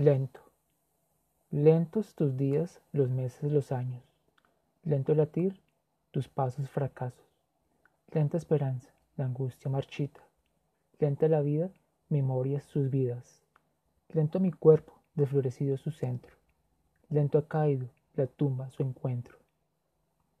Lento. Lentos tus días, los meses, los años. Lento latir, tus pasos fracasos. Lenta esperanza, la angustia marchita. Lenta la vida, memorias sus vidas. Lento mi cuerpo, desflorecido su centro. Lento ha caído, la tumba su encuentro.